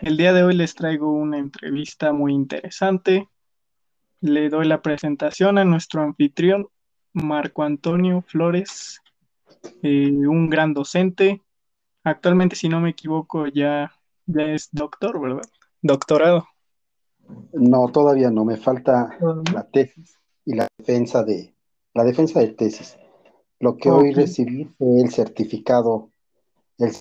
El día de hoy les traigo una entrevista muy interesante. Le doy la presentación a nuestro anfitrión, Marco Antonio Flores, eh, un gran docente. Actualmente, si no me equivoco, ya, ya es doctor, ¿verdad? Doctorado. No, todavía no, me falta la tesis y la defensa de la defensa de tesis. Lo que hoy recibí fue el certificado el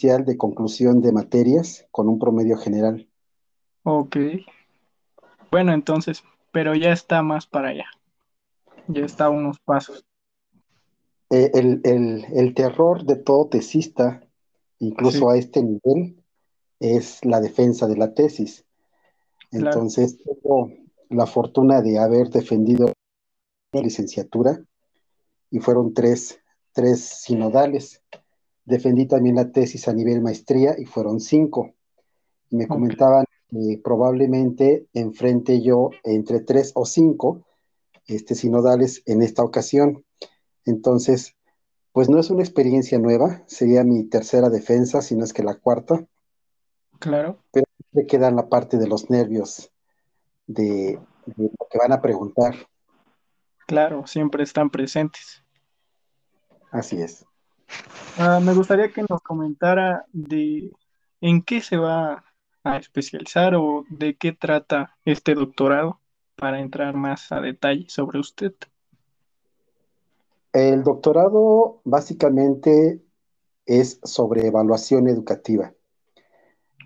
de conclusión de materias con un promedio general. Ok. Bueno, entonces, pero ya está más para allá. Ya está unos pasos. Eh, el, terror de todo tesista, incluso a este nivel, es la defensa de la tesis. Entonces, tengo la fortuna de haber defendido la licenciatura y fueron tres, tres sinodales. Defendí también la tesis a nivel maestría y fueron cinco. me comentaban que probablemente enfrente yo entre tres o cinco este, sinodales en esta ocasión. Entonces, pues no es una experiencia nueva, sería mi tercera defensa, si no es que la cuarta. Claro. Pero me queda la parte de los nervios de, de lo que van a preguntar. Claro, siempre están presentes. Así es. Ah, me gustaría que nos comentara de en qué se va a especializar o de qué trata este doctorado para entrar más a detalle sobre usted. El doctorado básicamente es sobre evaluación educativa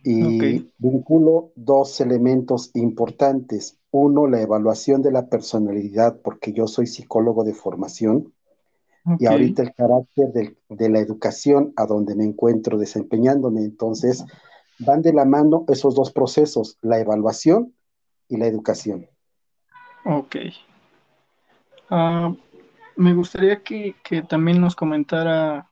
y vinculo dos elementos importantes. Uno, la evaluación de la personalidad, porque yo soy psicólogo de formación y ahorita el carácter de, la educación a donde me encuentro desempeñándome. Entonces, van de la mano esos dos procesos, la evaluación y la educación. Ok. Ah, me gustaría que, que, también nos comentara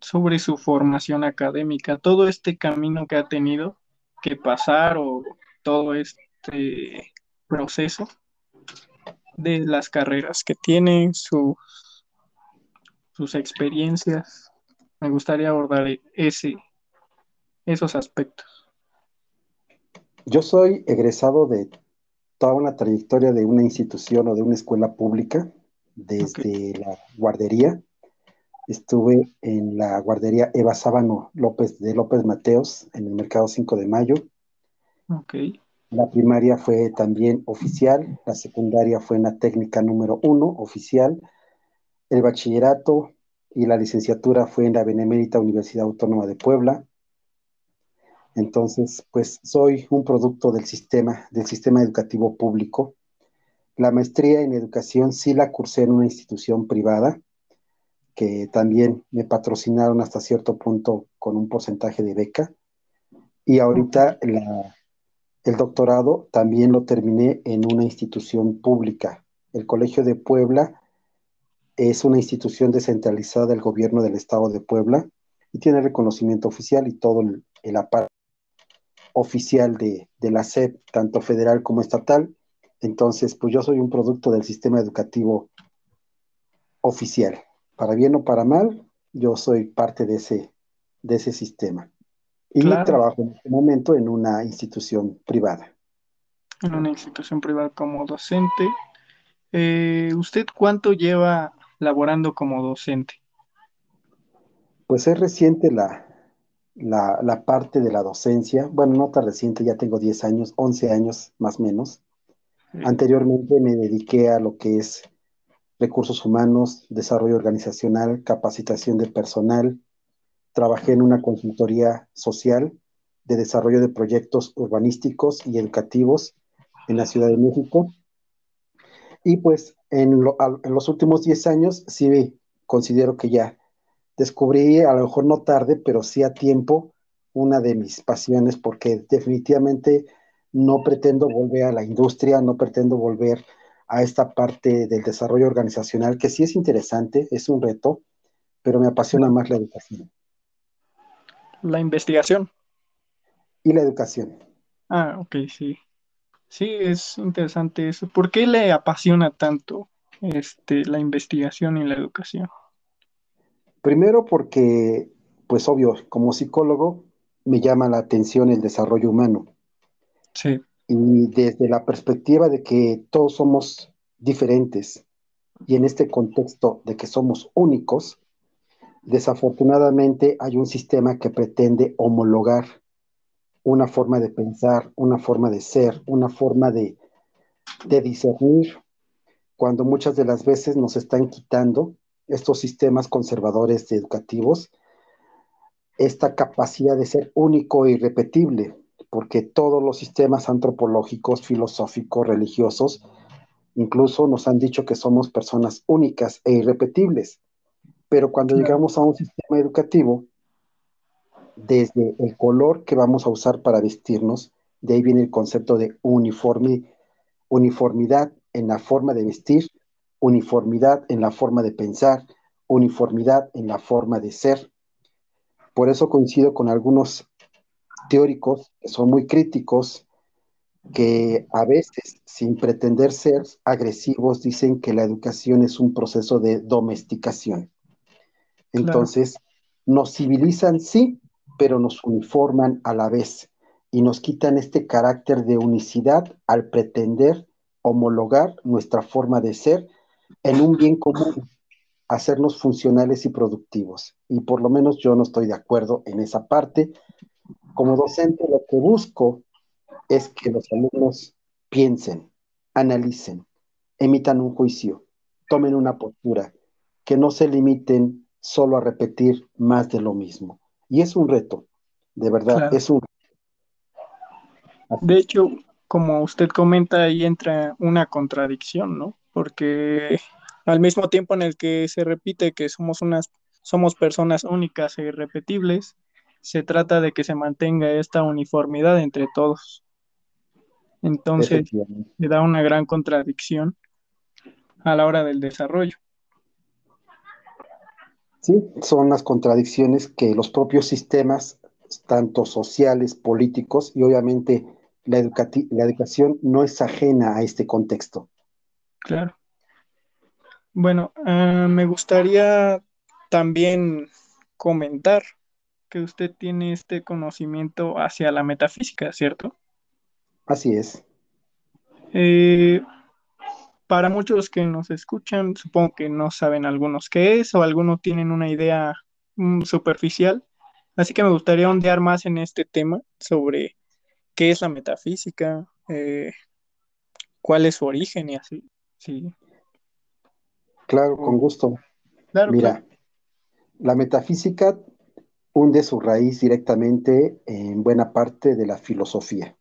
sobre su formación académica, todo este camino que ha tenido que pasar o todo este proceso de las carreras que tiene, su, sus experiencias. Me gustaría abordar ese, esos aspectos. Yo soy egresado de toda una trayectoria de una institución o de una escuela pública, desde la guardería. Estuve en la guardería Eva Sábano López de López Mateos, en el Mercado 5 de Mayo. Okay. La primaria fue también oficial, la secundaria fue en la técnica número uno, oficial, el bachillerato y la licenciatura fue en la Benemérita Universidad Autónoma de Puebla. Entonces, pues soy un producto del sistema, educativo público. La maestría en educación sí la cursé en una institución privada, que también me patrocinaron hasta cierto punto con un porcentaje de beca. Y ahorita el doctorado también lo terminé en una institución pública, el Colegio de Puebla es una institución descentralizada del gobierno del estado de Puebla y tiene reconocimiento oficial y todo el, aparato oficial de, la SEP, tanto federal como estatal. Entonces, pues yo soy un producto del sistema educativo oficial. Para bien o para mal, yo soy parte de ese, de ese sistema. Y trabajo en este momento en una institución privada. En una institución privada como docente. Eh, ¿Usted cuánto lleva laborando como docente? Pues es reciente la, la, parte de la docencia. Bueno, no tan reciente, ya tengo 10 años, 11 años más o menos. Anteriormente me dediqué a lo que es recursos humanos, desarrollo organizacional, capacitación de personal. Trabajé en una consultoría social de desarrollo de proyectos urbanísticos y educativos en la Ciudad de México. Y pues en, los últimos 10 años sí considero que ya descubrí, a lo mejor no tarde, pero sí a tiempo, una de mis pasiones, porque definitivamente no pretendo volver a la industria, no pretendo volver a esta parte del desarrollo organizacional, que sí es interesante, es un reto, pero me apasiona más la educación. La investigación. Y la educación. Ah, ok, sí. Sí, es interesante eso. ¿Por qué le apasiona tanto este, la investigación y la educación? Primero porque, pues obvio, como psicólogo me llama la atención el desarrollo humano. Sí. Y desde la perspectiva de que todos somos diferentes y en este contexto de que somos únicos, desafortunadamente hay un sistema que pretende homologar una forma de pensar, una forma de ser, una forma de, de discernir, cuando muchas de las veces nos están quitando estos sistemas conservadores educativos esta capacidad de ser único e irrepetible, porque todos los sistemas antropológicos, filosóficos, religiosos, incluso nos han dicho que somos personas únicas e irrepetibles. Pero cuando llegamos a un sistema educativo, desde el color que vamos a usar para vestirnos, de ahí viene el concepto de uniforme, uniformidad en la forma de vestir, uniformidad en la forma de pensar, uniformidad en la forma de ser. Por eso coincido con algunos teóricos que son muy críticos, que a veces, sin pretender ser agresivos, dicen que la educación es un proceso de domesticación. Entonces, nos civilizan, sí, pero nos uniforman a la vez y nos quitan este carácter de unicidad al pretender homologar nuestra forma de ser en un bien común, hacernos funcionales y productivos. Y por lo menos yo no estoy de acuerdo en esa parte. Como docente lo que busco es que los alumnos piensen, analicen, emitan un juicio, tomen una postura, que no se limiten solo a repetir más de lo mismo. Y es un reto, de verdad, es un reto. De hecho, como usted comenta, ahí entra una contradicción, ¿no? Porque al mismo tiempo en el que se repite que somos unas somos personas únicas e irrepetibles, se trata de que se mantenga esta uniformidad entre todos. Entonces, le da una gran contradicción a la hora del desarrollo. Sí, son las contradicciones que los propios sistemas, tanto sociales, políticos y obviamente la, la educación no es ajena a este contexto. Claro. Bueno, ah, me gustaría también comentar que usted tiene este conocimiento hacia la metafísica, ¿cierto? Así es. Eh, para muchos que nos escuchan, supongo que no saben algunos qué es o algunos tienen una idea mm, superficial. Así que me gustaría ondear más en este tema sobre qué es la metafísica, eh, cuál es su origen y así. Sí. Claro, con gusto. Mira, la metafísica hunde su raíz directamente en buena parte de la filosofía.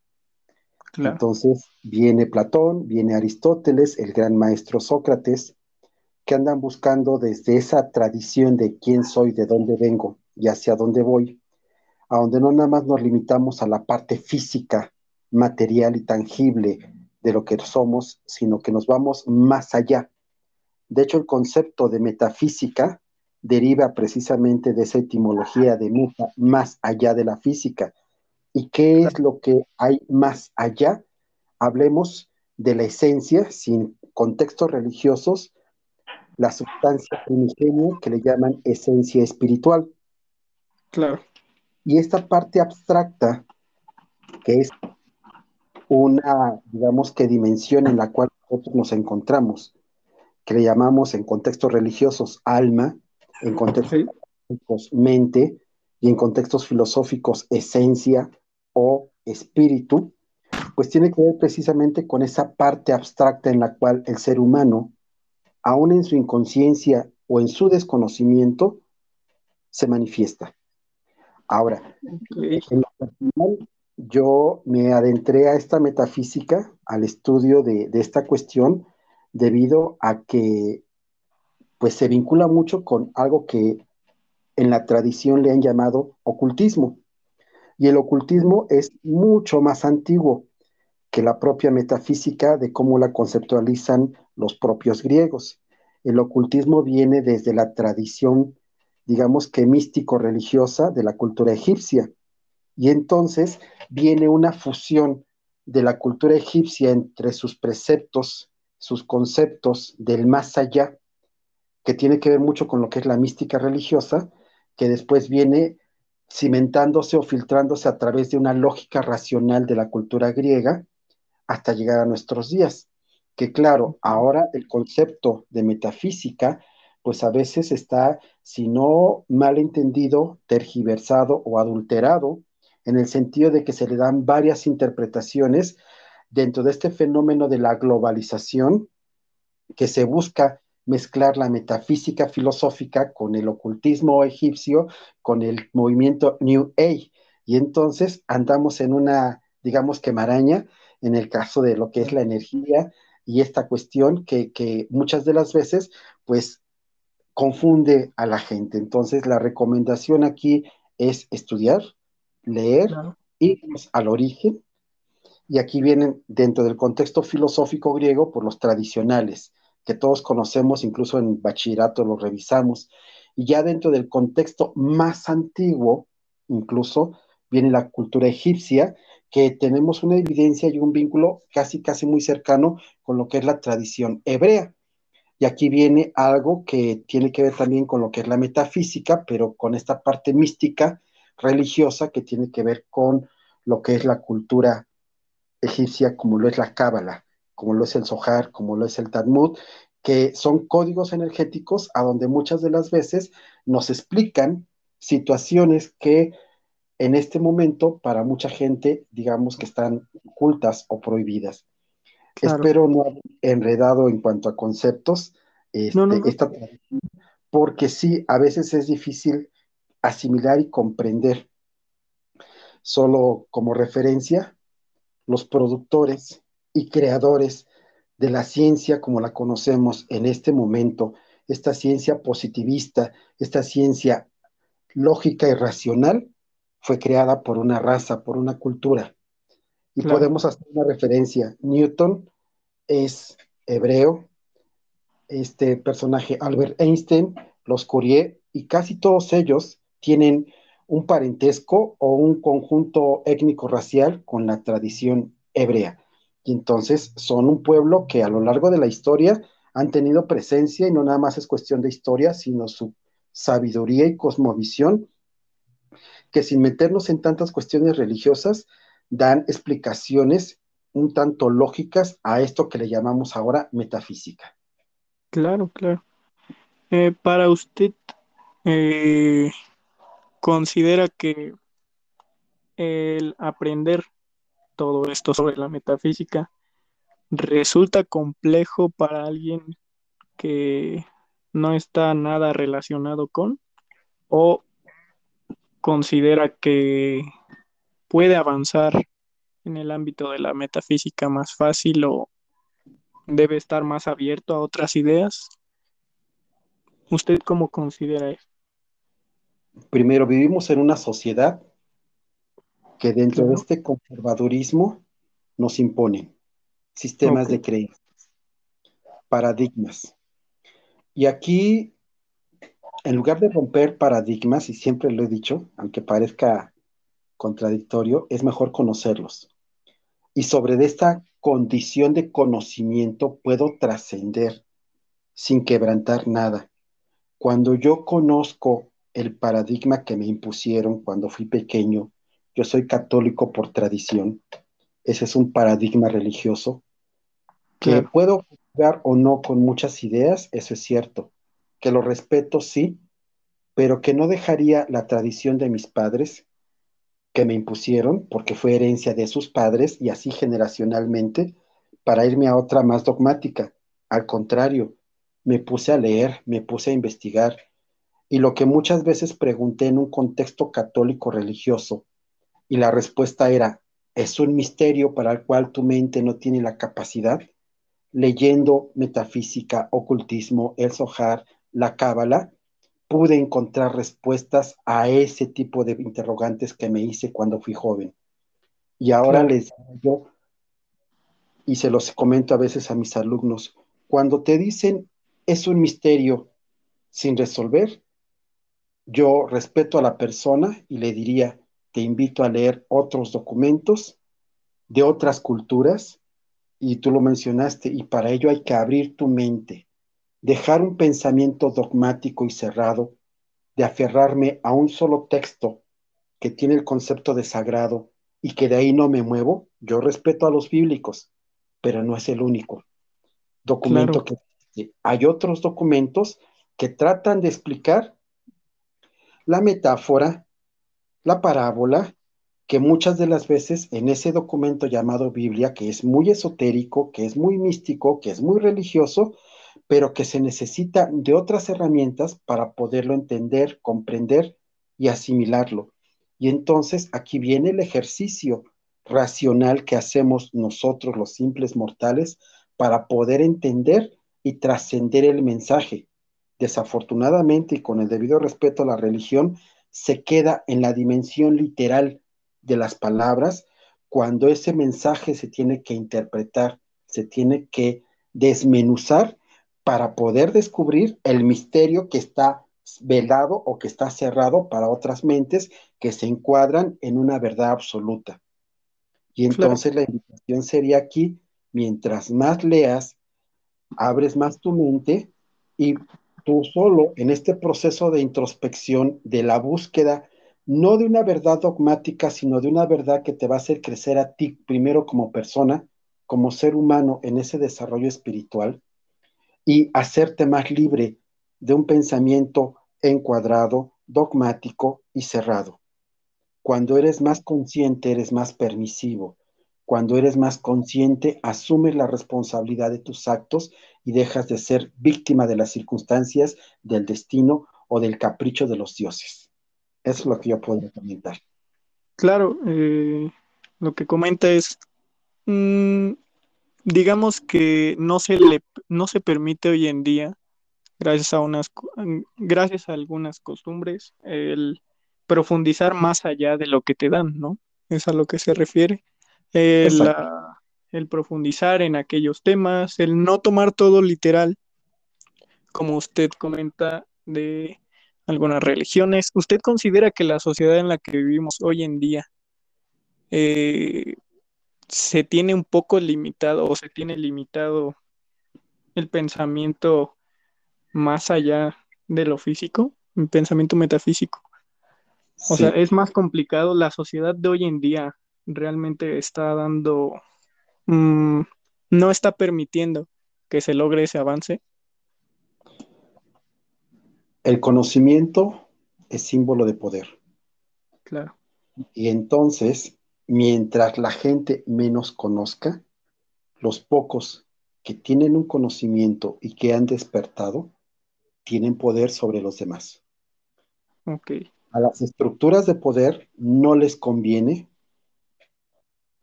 Entonces viene Platón, viene Aristóteles, el gran maestro Sócrates, que andan buscando desde esa tradición de quién soy, de dónde vengo y hacia dónde voy, a donde no nada más nos limitamos a la parte física, material y tangible de lo que somos, sino que nos vamos más allá. De hecho, el concepto de metafísica deriva precisamente de esa etimología de meta, más allá de la física. ¿Y qué es lo que hay más allá? Hablemos de la esencia, sin contextos religiosos, la sustancia primigenia que le llaman esencia espiritual. Claro. Y esta parte abstracta, que es una, digamos que dimensión en la cual nosotros nos encontramos, que le llamamos en contextos religiosos alma, en contextos filosóficos mente y en contextos filosóficos esencia o espíritu, pues tiene que ver precisamente con esa parte abstracta en la cual el ser humano, aún en su inconsciencia o en su desconocimiento, se manifiesta. Ahora, en lo personal, yo me adentré a esta metafísica, al estudio de, esta cuestión, debido a que pues se vincula mucho con algo que en la tradición le han llamado ocultismo. Y el ocultismo es mucho más antiguo que la propia metafísica de cómo la conceptualizan los propios griegos. El ocultismo viene desde la tradición digamos que místico-religiosa de la cultura egipcia. Y entonces viene una fusión de la cultura egipcia entre sus preceptos, sus conceptos del más allá, que tiene que ver mucho con lo que es la mística religiosa, que después viene cimentándose o filtrándose a través de una lógica racional de la cultura griega hasta llegar a nuestros días. Que claro, ahora el concepto de metafísica, pues a veces está, si no mal entendido, tergiversado o adulterado, en el sentido de que se le dan varias interpretaciones dentro de este fenómeno de la globalización que se busca mezclar la metafísica filosófica con el ocultismo egipcio, con el movimiento New Age. Y entonces andamos en una, digamos que maraña, en el caso de lo que es la energía y esta cuestión que, muchas de las veces, pues, confunde a la gente. Entonces, la recomendación aquí es estudiar, leer, irnos al origen. Y aquí vienen, dentro del contexto filosófico griego, por los tradicionales, que todos conocemos, incluso en bachillerato lo revisamos, y ya dentro del contexto más antiguo, incluso, viene la cultura egipcia, que tenemos una evidencia y un vínculo casi, casi muy cercano con lo que es la tradición hebrea. Y aquí viene algo que tiene que ver también con lo que es la metafísica, pero con esta parte mística, religiosa, que tiene que ver con lo que es la cultura egipcia, como lo es la cábala como lo es el Zohar, como lo es el Talmud, que son códigos energéticos a donde muchas de las veces nos explican situaciones que en este momento para mucha gente, digamos que están ocultas o prohibidas. Espero no haber enredado en cuanto a conceptos este, esta porque sí, a veces es difícil asimilar y comprender. Solo como referencia, los productores y creadores de la ciencia como la conocemos en este momento, esta ciencia positivista, esta ciencia lógica y racional, fue creada por una raza, por una cultura. Y podemos hacer una referencia. Newton es hebreo, este personaje Albert Einstein, los Curie, y casi todos ellos tienen un parentesco o un conjunto étnico-racial con la tradición hebrea. Y entonces son un pueblo que a lo largo de la historia han tenido presencia y no nada más es cuestión de historia, sino su sabiduría y cosmovisión, que sin meternos en tantas cuestiones religiosas, dan explicaciones un tanto lógicas a esto que le llamamos ahora metafísica. Claro, claro. Eh, para usted, eh, ¿considera que el aprender todo esto sobre la metafísica resulta complejo para alguien que no está nada relacionado con o considera que puede avanzar en el ámbito de la metafísica más fácil o debe estar más abierto a otras ideas? ¿Usted cómo considera eso? Primero, vivimos en una sociedad que dentro de este conservadurismo nos impone sistemas de creencias, paradigmas. Y aquí, en lugar de romper paradigmas, y siempre lo he dicho, aunque parezca contradictorio, es mejor conocerlos. Y sobre esta condición de conocimiento puedo trascender sin quebrantar nada. Cuando yo conozco el paradigma que me impusieron cuando fui pequeño, yo soy católico por tradición. Ese es un paradigma religioso que puedo jugar o no con muchas ideas, eso es cierto. Que lo respeto, sí, pero que no dejaría la tradición de mis padres que me impusieron, porque fue herencia de sus padres y así generacionalmente, para irme a otra más dogmática. Al contrario, me puse a leer, me puse a investigar, y lo que muchas veces pregunté en un contexto católico religioso, y la respuesta era, es un misterio para el cual tu mente no tiene la capacidad. Leyendo metafísica, ocultismo, el Zohar, la Cábala, pude encontrar respuestas a ese tipo de interrogantes que me hice cuando fui joven. Y ahora les digo, y se los comento a veces a mis alumnos, cuando te dicen es un misterio sin resolver, yo respeto a la persona y le diría, te invito a leer otros documentos de otras culturas, y tú lo mencionaste, y para ello hay que abrir tu mente, dejar un pensamiento dogmático y cerrado, de aferrarme a un solo texto que tiene el concepto de sagrado y que de ahí no me muevo, yo respeto a los bíblicos, pero no es el único documento que hay otros documentos que tratan de explicar la metáfora, la parábola, que muchas de las veces en ese documento llamado Biblia, que es muy esotérico, que es muy místico, que es muy religioso, pero que se necesita de otras herramientas para poderlo entender, comprender y asimilarlo. Y entonces aquí viene el ejercicio racional que hacemos nosotros los simples mortales para poder entender y trascender el mensaje. Desafortunadamente y con el debido respeto a la religión, se queda en la dimensión literal de las palabras cuando ese mensaje se tiene que interpretar, se tiene que desmenuzar para poder descubrir el misterio que está velado o que está cerrado para otras mentes que se encuadran en una verdad absoluta. Y entonces la invitación sería aquí, mientras más leas, abres más tu mente y tú solo en este proceso de introspección, de la búsqueda, no de una verdad dogmática, sino de una verdad que te va a hacer crecer a ti primero como persona, como ser humano en ese desarrollo espiritual y hacerte más libre de un pensamiento encuadrado, dogmático y cerrado. Cuando eres más consciente, eres más permisivo. Cuando eres más consciente, asumes la responsabilidad de tus actos y dejas de ser víctima de las circunstancias, del destino o del capricho de los dioses. Eso es lo que yo puedo comentar. Claro, eh, lo que comenta es, mm, digamos que no se le, no se permite hoy en día, gracias a unas, gracias a algunas costumbres, el profundizar más allá de lo que te dan, ¿no? Es a lo que se refiere el, profundizar en aquellos temas, el no tomar todo literal, como usted comenta de algunas religiones. ¿Usted considera que la sociedad en la que vivimos hoy en día eh, se tiene un poco limitado o se tiene limitado el pensamiento más allá de lo físico, el pensamiento metafísico? O sea, es más complicado la sociedad de hoy en día realmente está dando, mm, no está permitiendo que se logre ese avance? El conocimiento es símbolo de poder. Claro. Y entonces, mientras la gente menos conozca, los pocos que tienen un conocimiento y que han despertado, tienen poder sobre los demás. Okay. A las estructuras de poder no les conviene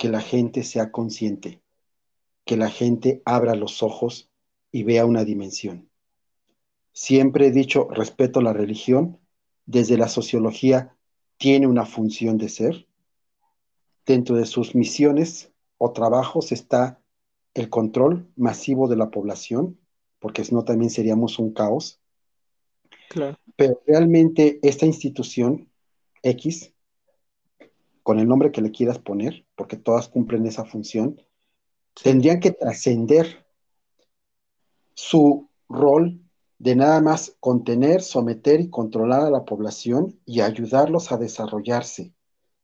que la gente sea consciente, que la gente abra los ojos y vea una dimensión. Siempre he dicho, respeto la religión, desde la sociología tiene una función de ser. Dentro de sus misiones o trabajos está el control masivo de la población, porque si no también seríamos un caos. Claro. Pero realmente esta institución X con el nombre que le quieras poner, porque todas cumplen esa función, tendrían que trascender su rol de nada más contener, someter y controlar a la población y ayudarlos a desarrollarse.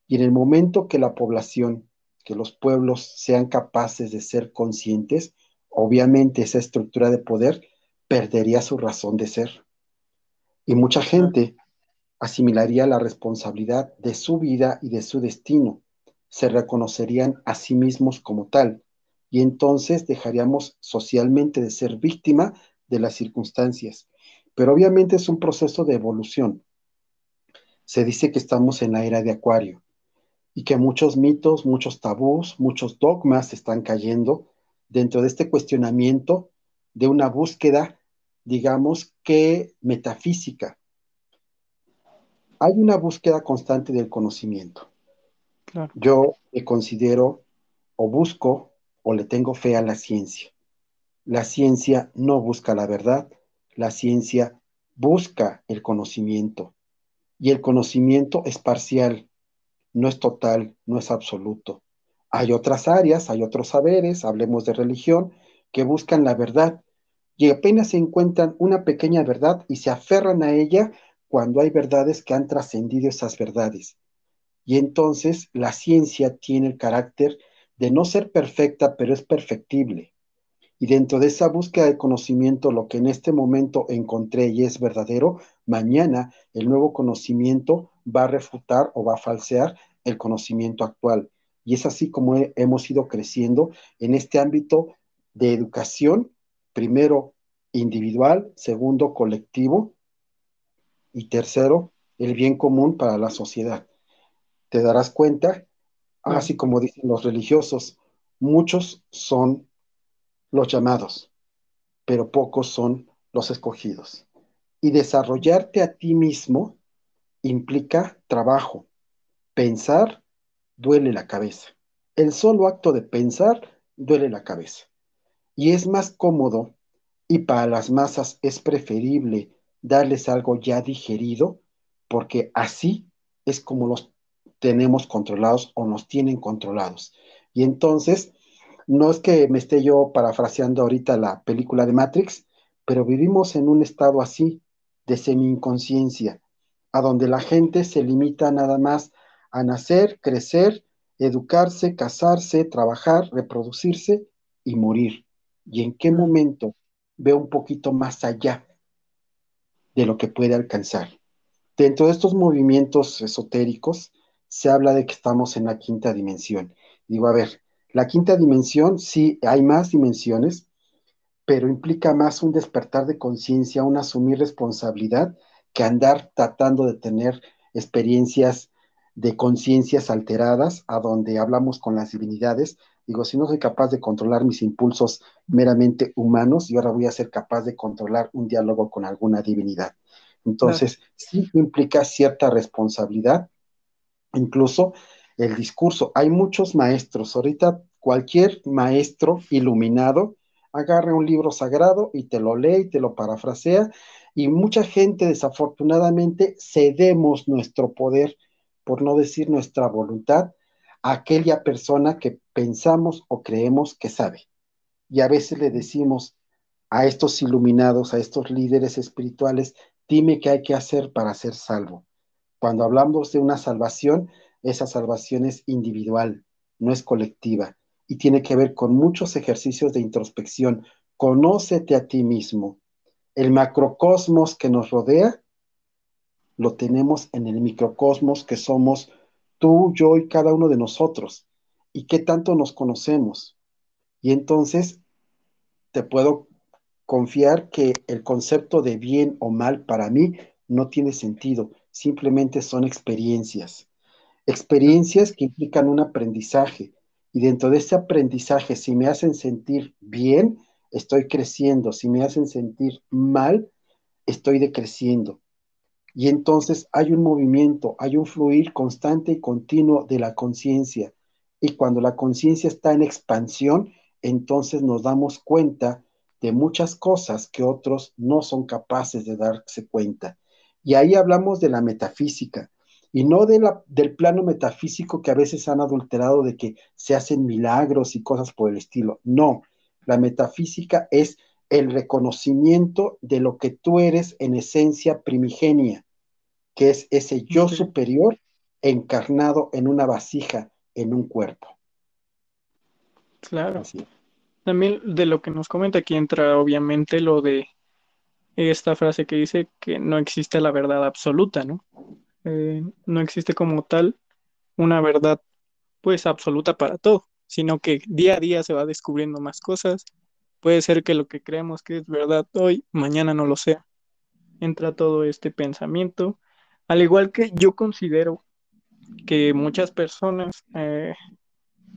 Y en el momento que la población, que los pueblos sean capaces de ser conscientes, obviamente esa estructura de poder perdería su razón de ser. Y mucha gente asimilaría la responsabilidad de su vida y de su destino, se reconocerían a sí mismos como tal, y entonces dejaríamos socialmente de ser víctima de las circunstancias. Pero obviamente es un proceso de evolución. Se dice que estamos en la era de Acuario y que muchos mitos, muchos tabús, muchos dogmas están cayendo dentro de este cuestionamiento de una búsqueda, digamos que metafísica, hay una búsqueda constante del conocimiento. Yo me considero o busco o le tengo fe a la ciencia. La ciencia no busca la verdad, la ciencia busca el conocimiento. Y el conocimiento es parcial, no es total, no es absoluto. Hay otras áreas, hay otros saberes, hablemos de religión, que buscan la verdad y apenas se encuentran una pequeña verdad y se aferran a ella cuando hay verdades que han trascendido esas verdades. Y entonces la ciencia tiene el carácter de no ser perfecta, pero es perfectible. Y dentro de esa búsqueda de conocimiento, lo que en este momento encontré y es verdadero, mañana el nuevo conocimiento va a refutar o va a falsear el conocimiento actual. Y es así como hemos ido creciendo en este ámbito de educación, primero individual, segundo colectivo y tercero el bien común para la sociedad. Te darás cuenta, así como dicen los religiosos, muchos son los llamados, pero pocos son los escogidos. Y desarrollarte a ti mismo implica trabajo. Pensar duele la cabeza. El solo acto de pensar duele la cabeza. Y es más cómodo y para las masas es preferible darles algo ya digerido porque así es como los tenemos controlados o nos tienen controlados. Y entonces, no es que me esté yo parafraseando ahorita la película de Matrix, pero vivimos en un estado así de semi-inconsciencia, a donde la gente se limita nada más a nacer, crecer, educarse, casarse, trabajar, reproducirse y morir. ¿Y en qué momento ve un poquito más allá de lo que puede alcanzar? Dentro de estos movimientos esotéricos se habla de que estamos en la quinta dimensión. Digo, a ver, la quinta dimensión sí hay más dimensiones, pero implica más un despertar de conciencia, un asumir responsabilidad que andar tratando de tener experiencias de conciencias alteradas, a donde hablamos con las divinidades. Digo, si no soy capaz de controlar mis impulsos meramente humanos, y ahora voy a ser capaz de controlar un diálogo con alguna divinidad. Entonces, sí implica cierta responsabilidad, incluso el discurso. Hay muchos maestros, ahorita cualquier maestro iluminado agarra un libro sagrado y te lo lee y te lo parafrasea y mucha gente desafortunadamente cedemos nuestro poder, por no decir nuestra voluntad, a aquella persona que pensamos o creemos que sabe. Y a veces le decimos a estos iluminados, a estos líderes espirituales, dime qué hay que hacer para ser salvo. Cuando hablamos de una salvación, esa salvación es individual, no es colectiva y tiene que ver con muchos ejercicios de introspección. Conócete a ti mismo, el macrocosmos que nos rodea, lo tenemos en el microcosmos que somos tú, yo y cada uno de nosotros. ¿Y qué tanto nos conocemos? Y entonces te puedo confiar que el concepto de bien o mal para mí no tiene sentido, simplemente son experiencias. Experiencias que implican un aprendizaje. Y dentro de ese aprendizaje, si me hacen sentir bien, estoy creciendo. Si me hacen sentir mal, estoy decreciendo. Y entonces hay un movimiento, hay un fluir constante y continuo de la conciencia. Y cuando la conciencia está en expansión, entonces nos damos cuenta de muchas cosas que otros no son capaces de darse cuenta. Y ahí hablamos de la metafísica, y no de la, del plano metafísico que a veces han adulterado de que se hacen milagros y cosas por el estilo. No, la metafísica es el reconocimiento de lo que tú eres en esencia primigenia, que es ese yo superior encarnado en una vasija, en un cuerpo. Claro. También de lo que nos comenta aquí entra obviamente lo de esta frase que dice que no existe la verdad absoluta, ¿no? Eh, no existe como tal una verdad pues absoluta para todo sino que día a día se va descubriendo más cosas. Puede ser que lo que creemos que es verdad hoy, mañana no lo sea. Entra todo este pensamiento. Al igual que yo considero que muchas personas, eh,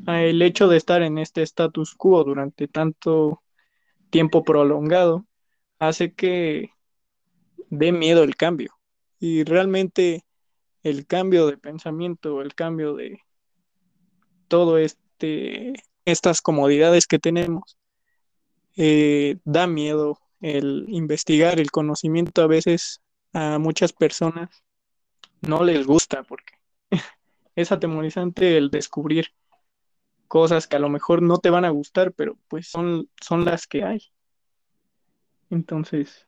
el hecho de estar en este status quo durante tanto tiempo prolongado, hace que dé miedo el cambio. Y realmente el cambio de pensamiento, el cambio de todo este, estas comodidades que tenemos, eh, da miedo el investigar, el conocimiento a veces a muchas personas no les gusta porque es atemorizante el descubrir cosas que a lo mejor no te van a gustar, pero pues son, son las que hay. Entonces,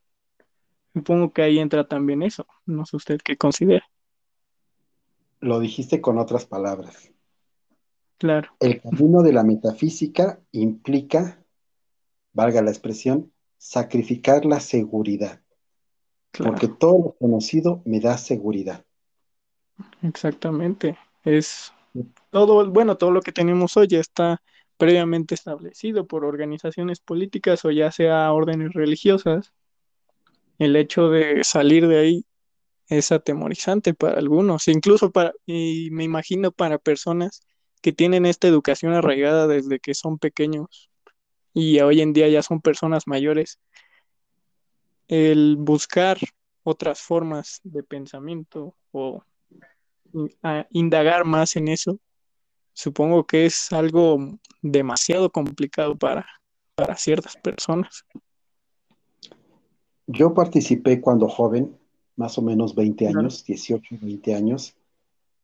supongo que ahí entra también eso. No sé usted qué considera. lo dijiste con otras palabras. Claro, El camino de la metafísica implica, valga la expresión, sacrificar la seguridad, porque todo lo conocido me da seguridad. Exactamente. Es todo, bueno, todo lo que tenemos hoy ya está previamente establecido por organizaciones políticas o ya sea órdenes religiosas. El hecho de salir de ahí es atemorizante para algunos, incluso para, y me imagino para personas que tienen esta educación arraigada desde que son pequeños y hoy en día ya son personas mayores, el buscar otras formas de pensamiento o a- indagar más en eso, supongo que es algo demasiado complicado para, para ciertas personas. Yo participé cuando joven, más o menos 20 Claro, años, 18, 20 años,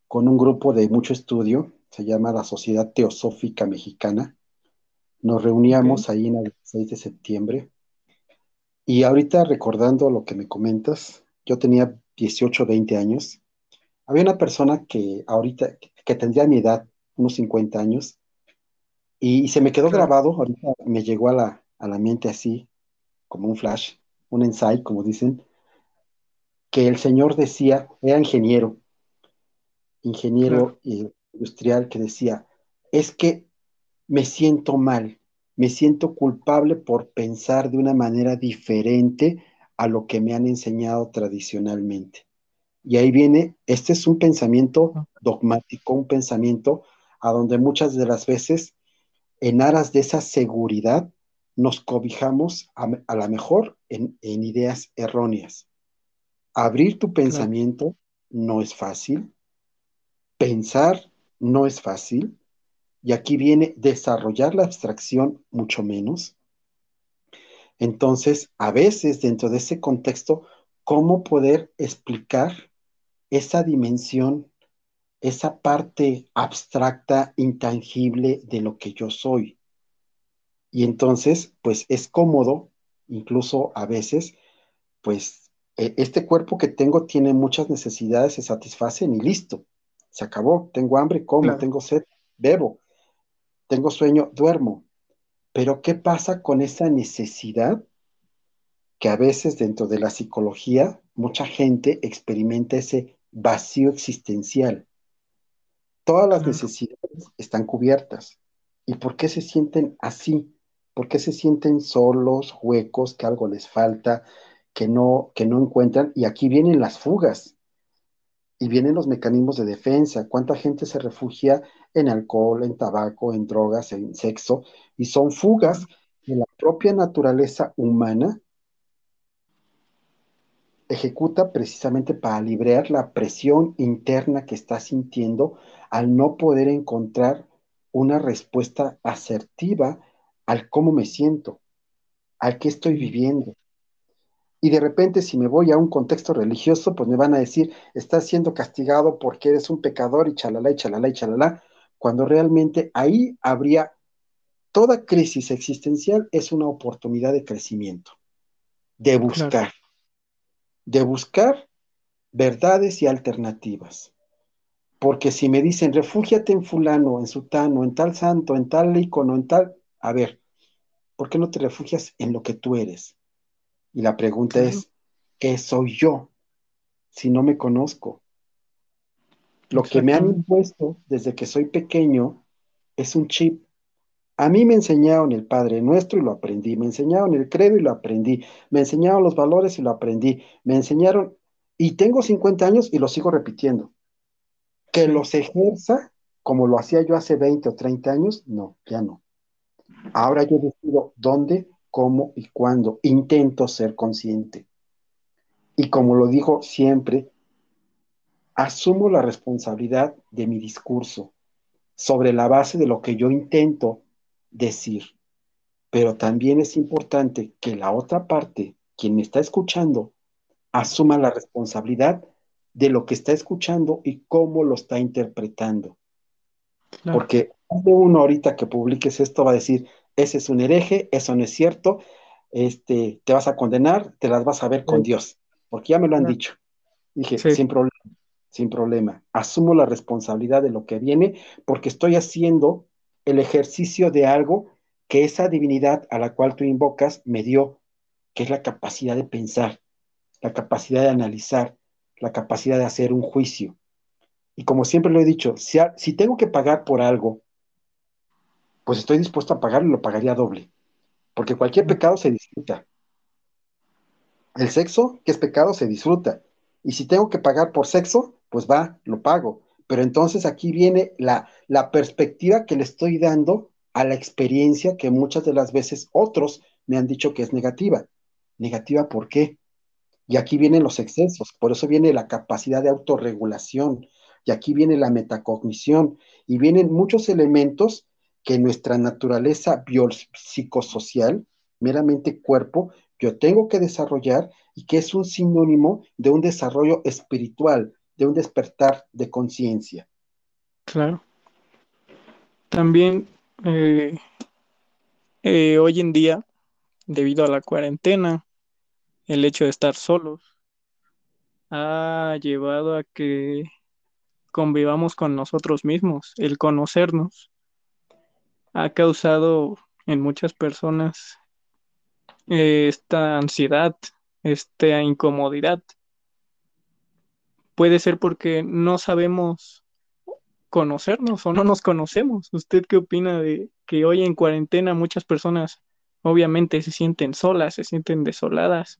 con un grupo de mucho estudio, se llama la Sociedad Teosófica Mexicana. Nos reuníamos ahí en el 6 de septiembre y ahorita recordando lo que me comentas, yo tenía 18, 20 años. Había una persona que ahorita, que tendría mi edad, unos 50 años, y, y se me quedó claro, grabado, ahorita me llegó a la, a la mente así, como un flash, un insight, como dicen, que el señor decía, era ingeniero, ingeniero eh, industrial, que decía, es que me siento mal, me siento culpable por pensar de una manera diferente a lo que me han enseñado tradicionalmente. Y ahí viene, este es un pensamiento dogmático, un pensamiento a donde muchas de las veces, en aras de esa seguridad, nos cobijamos a, a la mejor en, en ideas erróneas. Abrir tu claro, pensamiento no es fácil, pensar no es fácil, y aquí viene desarrollar la abstracción mucho menos. Entonces, a veces dentro de ese contexto, ¿cómo poder explicar esa dimensión, esa parte abstracta, intangible de lo que yo soy? Y entonces, pues es cómodo, incluso a veces, pues e- este cuerpo que tengo tiene muchas necesidades, se satisfacen y listo, se acabó, tengo hambre, como, claro, tengo sed, bebo, tengo sueño, duermo. Pero ¿qué pasa con esa necesidad que a veces dentro de la psicología mucha gente experimenta ese vacío existencial? Todas las necesidades están cubiertas. ¿Y por qué se sienten así? ¿Por qué se sienten solos, huecos, que algo les falta, que no, que no encuentran? Y aquí vienen las fugas y vienen los mecanismos de defensa. ¿Cuánta gente se refugia en alcohol, en tabaco, en drogas, en sexo? Y son fugas de la propia naturaleza humana ejecuta precisamente para liberar la presión interna que está sintiendo al no poder encontrar una respuesta asertiva al cómo me siento, al qué estoy viviendo. Y de repente, si me voy a un contexto religioso, pues me van a decir, estás siendo castigado porque eres un pecador y chalala y chalala y chalala, cuando realmente ahí habría toda crisis existencial es una oportunidad de crecimiento, de claro, buscar, de buscar verdades y alternativas. Porque si me dicen, refúgiate en fulano, en sutano, en tal santo, en tal icono, en tal, a ver, ¿por qué no te refugias en lo que tú eres? Y la pregunta claro, es, ¿qué soy yo si no me conozco? Lo que me han impuesto desde que soy pequeño es un chip. A mí me enseñaron el Padre Nuestro y lo aprendí, me enseñaron el credo y lo aprendí, me enseñaron los valores y lo aprendí, me enseñaron, y tengo 50 años y lo sigo repitiendo. Que los ejerza como lo hacía yo hace 20 o 30 años, no, ya no. Ahora yo decido dónde, cómo y cuándo. Intento ser consciente. Y como lo digo siempre, asumo la responsabilidad de mi discurso sobre la base de lo que yo intento decir. Pero también es importante que la otra parte, quien me está escuchando, asuma la responsabilidad de lo que está escuchando y cómo lo está interpretando. claro, Porque uno ahorita que publiques esto va a decir, ese es un hereje, eso no es cierto, este, te vas a condenar, te las vas a ver con sí, Dios, porque ya me lo han claro, dicho. Dije, sí, sin problema. sin problema. Asumo la responsabilidad de lo que viene porque estoy haciendo el ejercicio de algo que esa divinidad a la cual tú invocas me dio, que es la capacidad de pensar, la capacidad de analizar, la capacidad de hacer un juicio. Y como siempre lo he dicho, si, si tengo que pagar por algo, pues estoy dispuesto a pagarlo y lo pagaría doble. Porque cualquier pecado se disfruta. El sexo, que es pecado, se disfruta. Y si tengo que pagar por sexo, pues va, lo pago. Pero entonces aquí viene la, la perspectiva que le estoy dando a la experiencia que muchas de las veces otros me han dicho que es negativa. ¿Negativa por qué? Y aquí vienen los excesos, por eso viene la capacidad de autorregulación, y aquí viene la metacognición, y vienen muchos elementos que nuestra naturaleza biopsicosocial, meramente cuerpo, yo tengo que desarrollar y que es un sinónimo de un desarrollo espiritual, de un despertar de conciencia. Claro. También eh, eh, hoy en día, debido a la cuarentena, el hecho de estar solos ha llevado a que convivamos con nosotros mismos, el conocernos ha causado en muchas personas eh, esta ansiedad, esta incomodidad. Puede ser porque no sabemos conocernos o no nos conocemos. ¿Usted qué opina de que hoy en cuarentena muchas personas obviamente se sienten solas, se sienten desoladas?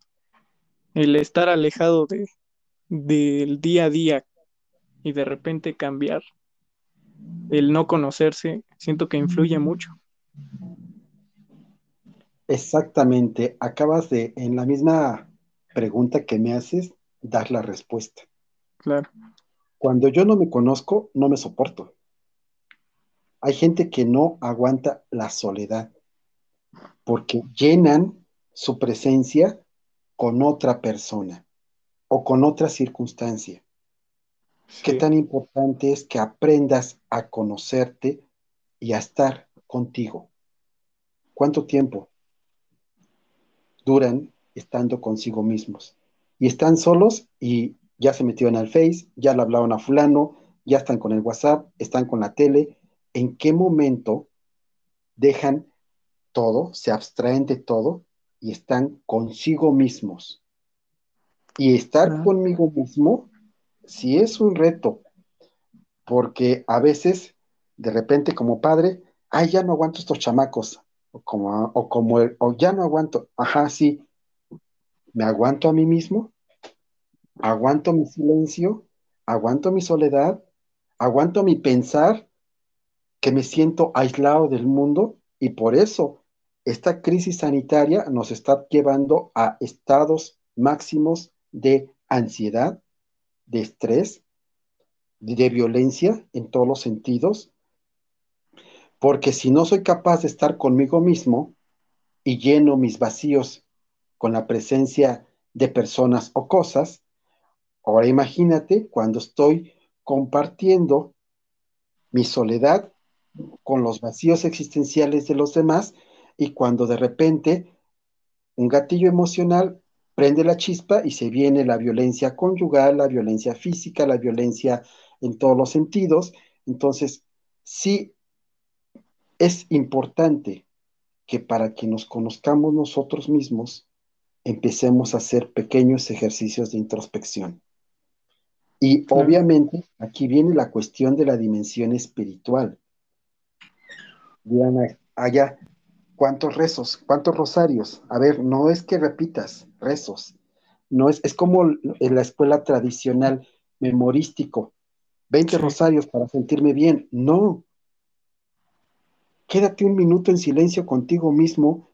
El estar alejado de, del día a día y de repente cambiar el no conocerse, siento que influye mucho. Exactamente, acabas de, en la misma pregunta que me haces, dar la respuesta. Claro. Cuando yo no me conozco, no me soporto. Hay gente que no aguanta la soledad porque llenan su presencia con otra persona o con otra circunstancia. Qué tan importante es que aprendas a conocerte y a estar contigo. ¿Cuánto tiempo duran estando consigo mismos? Y están solos y ya se metieron al Face, ya le hablaron a fulano, ya están con el WhatsApp, están con la tele. ¿En qué momento dejan todo, se abstraen de todo y están consigo mismos? Y estar conmigo mismo si es un reto, porque a veces, de repente como padre, ay, ya no aguanto estos chamacos, o como, o como, o ya no aguanto, ajá, sí, me aguanto a mí mismo, aguanto mi silencio, aguanto mi soledad, aguanto mi pensar, que me siento aislado del mundo, y por eso esta crisis sanitaria nos está llevando a estados máximos de ansiedad, de estrés, de violencia en todos los sentidos, porque si no soy capaz de estar conmigo mismo y lleno mis vacíos con la presencia de personas o cosas, ahora imagínate cuando estoy compartiendo mi soledad con los vacíos existenciales de los demás y cuando de repente un gatillo emocional prende la chispa y se viene la violencia conyugal, la violencia física, la violencia en todos los sentidos. Entonces, sí es importante que para que nos conozcamos nosotros mismos, empecemos a hacer pequeños ejercicios de introspección. Y obviamente aquí viene la cuestión de la dimensión espiritual. Diana, allá, ¿Cuántos rezos? ¿Cuántos rosarios? A ver, no es que repitas rezos. No es, es como en la escuela tradicional, memorístico. 20 rosarios para sentirme bien. No. Quédate un minuto en silencio contigo mismo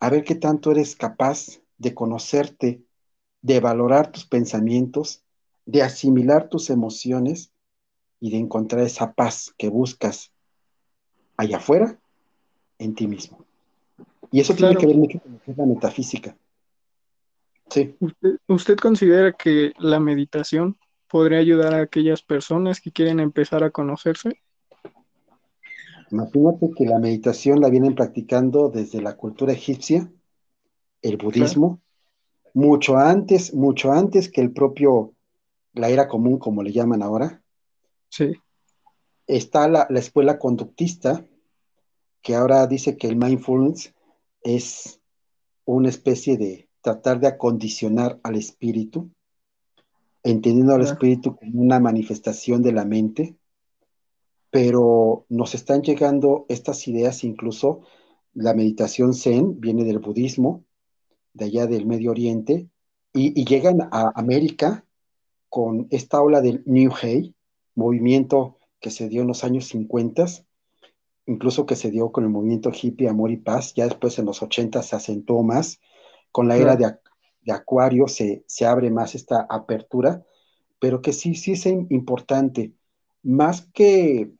a ver qué tanto eres capaz de conocerte, de valorar tus pensamientos, de asimilar tus emociones y de encontrar esa paz que buscas allá afuera en ti mismo. Y eso tiene que ver mucho con la metafísica. Sí. ¿Usted, considera que la meditación podría ayudar a aquellas personas que quieren empezar a conocerse? Imagínate que la meditación la vienen practicando desde la cultura egipcia, el budismo, mucho antes, mucho antes que el propio la era común, como le llaman ahora. Sí. Está la, la escuela conductista, que ahora dice que el mindfulness es una especie de tratar de acondicionar al espíritu, entendiendo al espíritu como una manifestación de la mente, pero nos están llegando estas ideas, incluso la meditación zen viene del budismo, de allá del Medio Oriente, y, y llegan a América con esta ola del New Age, movimiento que se dio en los años 50, incluso que se dio con el movimiento hippie Amor y Paz, ya después en los 80 se acentuó más, con la era de, de Acuario se, se, abre más esta apertura, pero que sí, sí es importante, más que,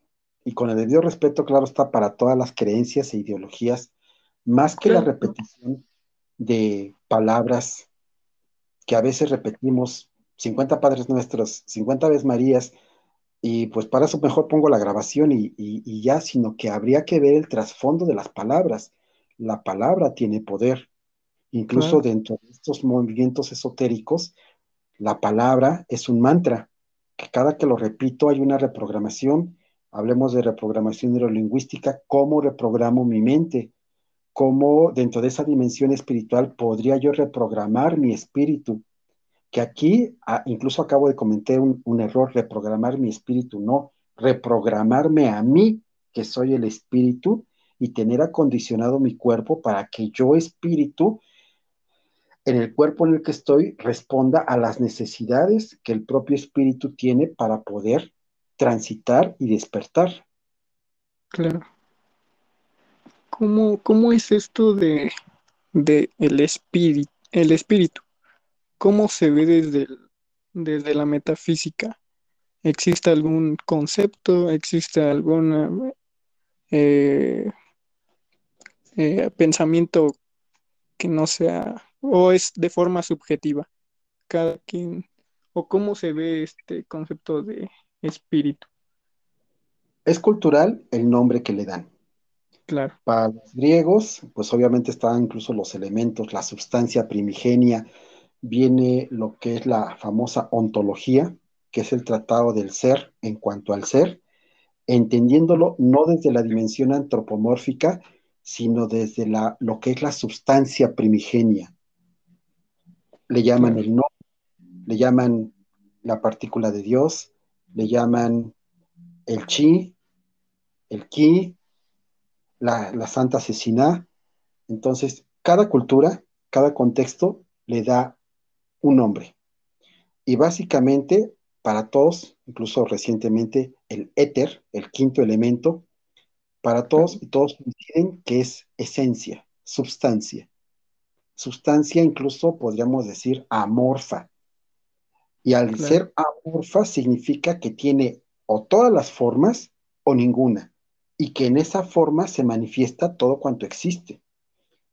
y con el debido respeto, claro, está para todas las creencias e ideologías, más que la repetición de palabras que a veces repetimos 50 Padres Nuestros, 50 Aves Marías, y pues para eso mejor pongo la grabación y, y, y, ya, sino que habría que ver el trasfondo de las palabras. La palabra tiene poder. Incluso dentro de estos movimientos esotéricos, la palabra es un mantra, que cada que lo repito hay una reprogramación. Hablemos de reprogramación neurolingüística, cómo reprogramo mi mente, cómo dentro de esa dimensión espiritual podría yo reprogramar mi espíritu que aquí ah, incluso acabo de cometer un, error, reprogramar mi espíritu, no, reprogramarme a mí, que soy el espíritu, y tener acondicionado mi cuerpo para que yo, espíritu, en el cuerpo en el que estoy, responda a las necesidades que el propio espíritu tiene para poder transitar y despertar. Claro. ¿Cómo, cómo es esto de, de el espíritu, el espíritu? ¿Cómo se ve desde, el, desde la metafísica? ¿Existe algún concepto? ¿Existe algún eh, eh, pensamiento que no sea, o es de forma subjetiva? Cada quien, o cómo se ve este concepto de espíritu. Es cultural el nombre que le dan. Claro. Para los griegos, pues obviamente estaban incluso los elementos, la sustancia primigenia, viene lo que es la famosa ontología, que es el tratado del ser en cuanto al ser, entendiéndolo no desde la dimensión antropomórfica, sino desde la, lo que es la sustancia primigenia. Le llaman el no, le llaman la partícula de Dios, le llaman el chi, el ki, la, la santa asesina. Entonces, cada cultura, cada contexto le da un nombre. Y básicamente, para todos, incluso recientemente, el éter, el quinto elemento, para todos y todos coinciden que es esencia, sustancia. Sustancia incluso podríamos decir amorfa. Y al Claro. ser amorfa significa que tiene o todas las formas o ninguna. Y que en esa forma se manifiesta todo cuanto existe.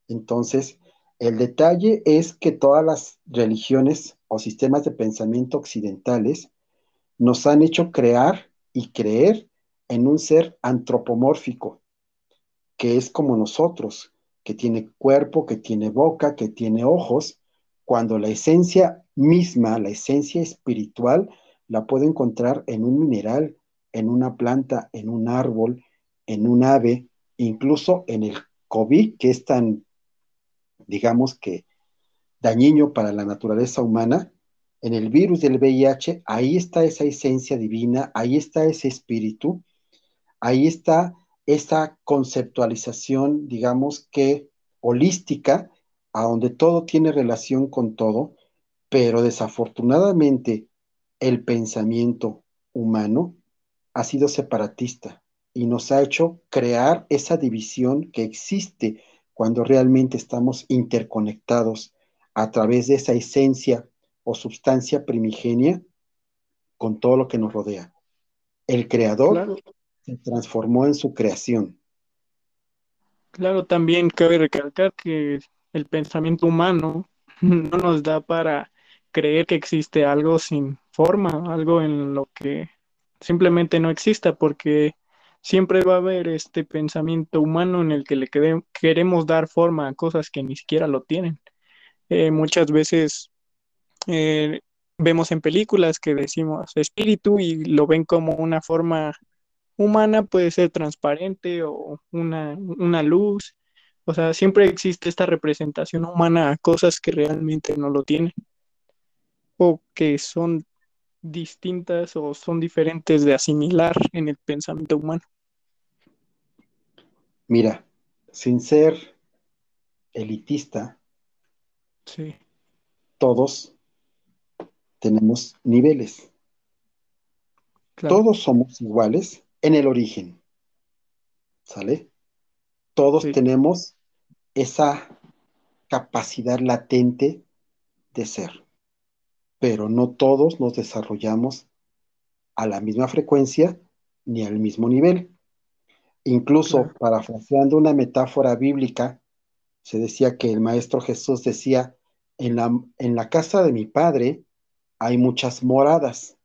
Entonces, el detalle es que todas las religiones o sistemas de pensamiento occidentales nos han hecho crear y creer en un ser antropomórfico, que es como nosotros, que tiene cuerpo, que tiene boca, que tiene ojos, cuando la esencia misma, la esencia espiritual, la puede encontrar en un mineral, en una planta, en un árbol, en un ave, incluso en el COVID, que es tan digamos que dañino para la naturaleza humana, en el virus del VIH, ahí está esa esencia divina, ahí está ese espíritu, ahí está esa conceptualización, digamos que holística, a donde todo tiene relación con todo, pero desafortunadamente el pensamiento humano ha sido separatista y nos ha hecho crear esa división que existe cuando realmente estamos interconectados a través de esa esencia o sustancia primigenia con todo lo que nos rodea. El creador Claro. se transformó en su creación. Claro, también cabe recalcar que el pensamiento humano no nos da para creer que existe algo sin forma, algo en lo que simplemente no exista, porque siempre va a haber este pensamiento humano en el que le quere- queremos dar forma a cosas que ni siquiera lo tienen. Eh, muchas veces eh, vemos en películas que decimos espíritu y lo ven como una forma humana, puede ser transparente o una, una luz. O sea, siempre existe esta representación humana a cosas que realmente no lo tienen o que son distintas o son diferentes de asimilar en el pensamiento humano. Mira, sin ser elitista, sí. todos tenemos niveles. Todos somos iguales en el origen. ¿Sale? Todos tenemos esa capacidad latente de ser, pero no todos nos desarrollamos a la misma frecuencia ni al mismo nivel. Incluso, parafraseando una metáfora bíblica, se decía que el Maestro Jesús decía, en la, en la casa de mi Padre hay muchas moradas.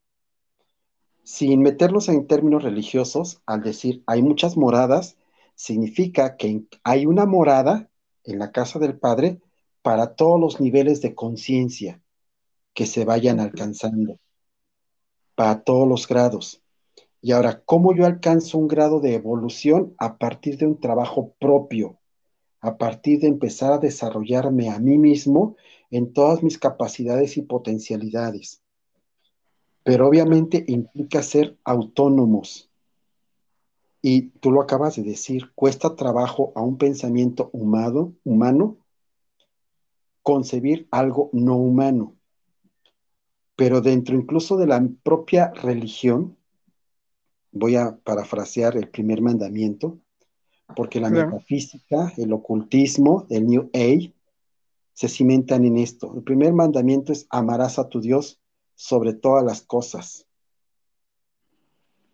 Sin meternos en términos religiosos, al decir hay muchas moradas, significa que hay una morada en la casa del Padre para todos los niveles de conciencia que se vayan alcanzando, para todos los grados. Y ahora, ¿cómo yo alcanzo un grado de evolución a partir de un trabajo propio? A partir de empezar a desarrollarme a mí mismo en todas mis capacidades y potencialidades. Pero obviamente implica ser autónomos. Y tú lo acabas de decir, cuesta trabajo a un pensamiento humano, humano concebir algo no humano. Pero dentro incluso de la propia religión, voy a parafrasear el primer mandamiento, porque la metafísica, el ocultismo, el New Age, se cimentan en esto. El primer mandamiento es amarás a tu Dios sobre todas las cosas.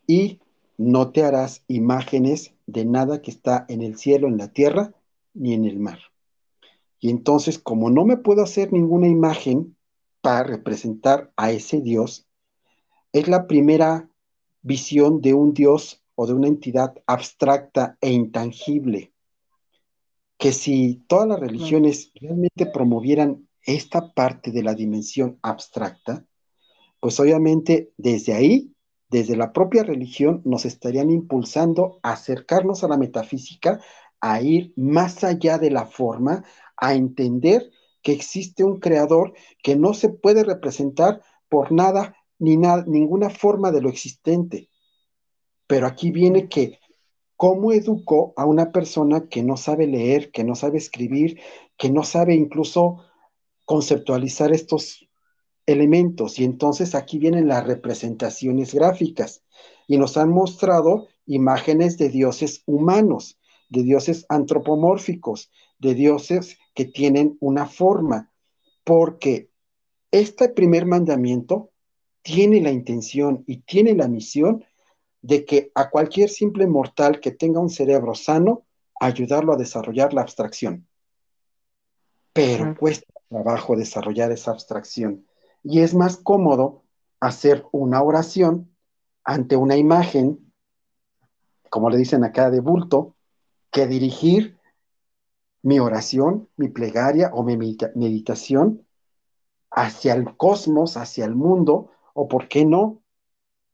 Y no te harás imágenes de nada que está en el cielo, en la tierra, ni en el mar. Y entonces, como no me puedo hacer ninguna imagen para representar a ese Dios, es la primera visión de un Dios o de una entidad abstracta e intangible. Que si todas las religiones realmente promovieran esta parte de la dimensión abstracta, pues obviamente desde ahí, desde la propia religión, nos estarían impulsando a acercarnos a la metafísica, a ir más allá de la forma, a entender que existe un creador que no se puede representar por nada ni nada, ninguna forma de lo existente. Pero aquí viene que ¿Cómo educo a una persona que no sabe leer, que no sabe escribir, que no sabe incluso conceptualizar estos elementos? Y entonces aquí vienen las representaciones gráficas y nos han mostrado imágenes de dioses humanos, de dioses antropomórficos, de dioses que tienen una forma, porque este primer mandamiento tiene la intención y tiene la misión de que a cualquier simple mortal que tenga un cerebro sano, ayudarlo a desarrollar la abstracción. Pero cuesta trabajo desarrollar esa abstracción. Y es más cómodo hacer una oración ante una imagen, como le dicen acá de bulto, que dirigir mi oración, mi plegaria o mi meditación hacia el cosmos, hacia el mundo, o por qué no,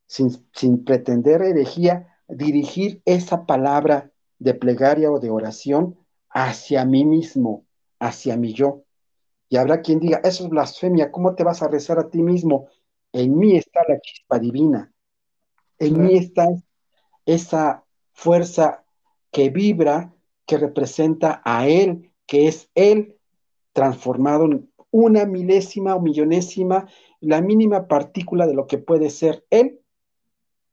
sin, pretender herejía, dirigir esa palabra de plegaria o de oración hacia mí mismo, hacia mi yo. Y habrá quien diga, eso es blasfemia, ¿cómo te vas a rezar a ti mismo? En mí está la chispa divina, en mí está esa fuerza que vibra, que representa a Él, que es Él transformado en una milésima o millonésima, la mínima partícula de lo que puede ser Él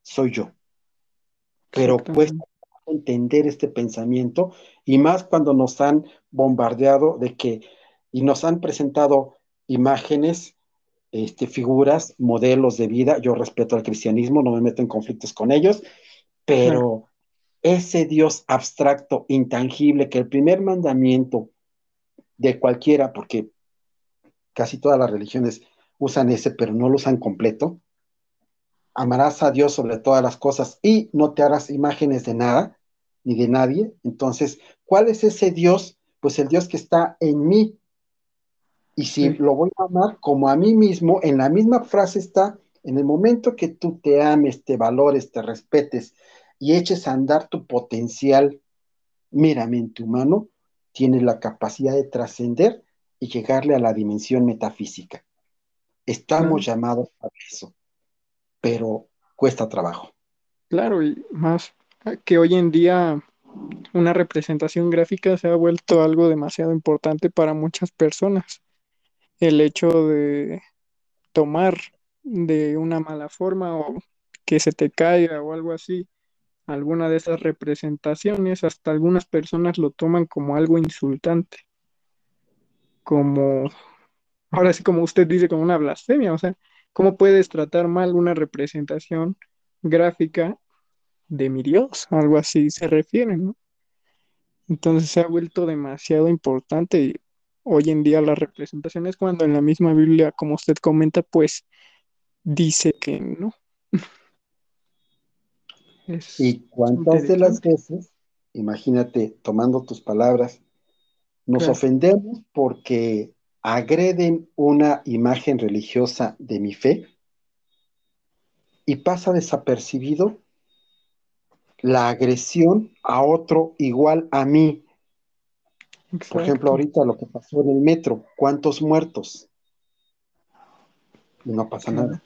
soy yo. Pero cuesta entender este pensamiento y más cuando nos han bombardeado de que y nos han presentado imágenes, este, figuras, modelos de vida. Yo respeto al cristianismo, no me meto en conflictos con ellos, pero ese Dios abstracto, intangible, que el primer mandamiento de cualquiera, porque casi todas las religiones usan ese, pero no lo usan completo, amarás a Dios sobre todas las cosas y no te harás imágenes de nada ni de nadie. Entonces, ¿cuál es ese Dios? Pues el Dios que está en mí. Y si lo voy a amar como a mí mismo, en la misma frase está, en el momento que tú te ames, te valores, te respetes y eches a andar tu potencial meramente humano, tienes la capacidad de trascender y llegarle a la dimensión metafísica. Estamos llamados a eso, pero cuesta trabajo. Claro, y más que hoy en día una representación gráfica se ha vuelto algo demasiado importante para muchas personas. El hecho de tomar de una mala forma o que se te caiga o algo así, alguna de esas representaciones, hasta algunas personas lo toman como algo insultante, como, ahora sí como usted dice, como una blasfemia, o sea, ¿cómo puedes tratar mal una representación gráfica de mi Dios? Algo así se refiere, ¿no? Entonces se ha vuelto demasiado importante hoy en día las representaciones cuando en la misma Biblia, como usted comenta, pues dice que no. y cuántas de las veces, imagínate, tomando tus palabras, nos ofendemos porque agreden una imagen religiosa de mi fe y pasa desapercibido la agresión a otro igual a mí. Por ejemplo, ahorita lo que pasó en el metro, ¿cuántos muertos? Y no pasa nada.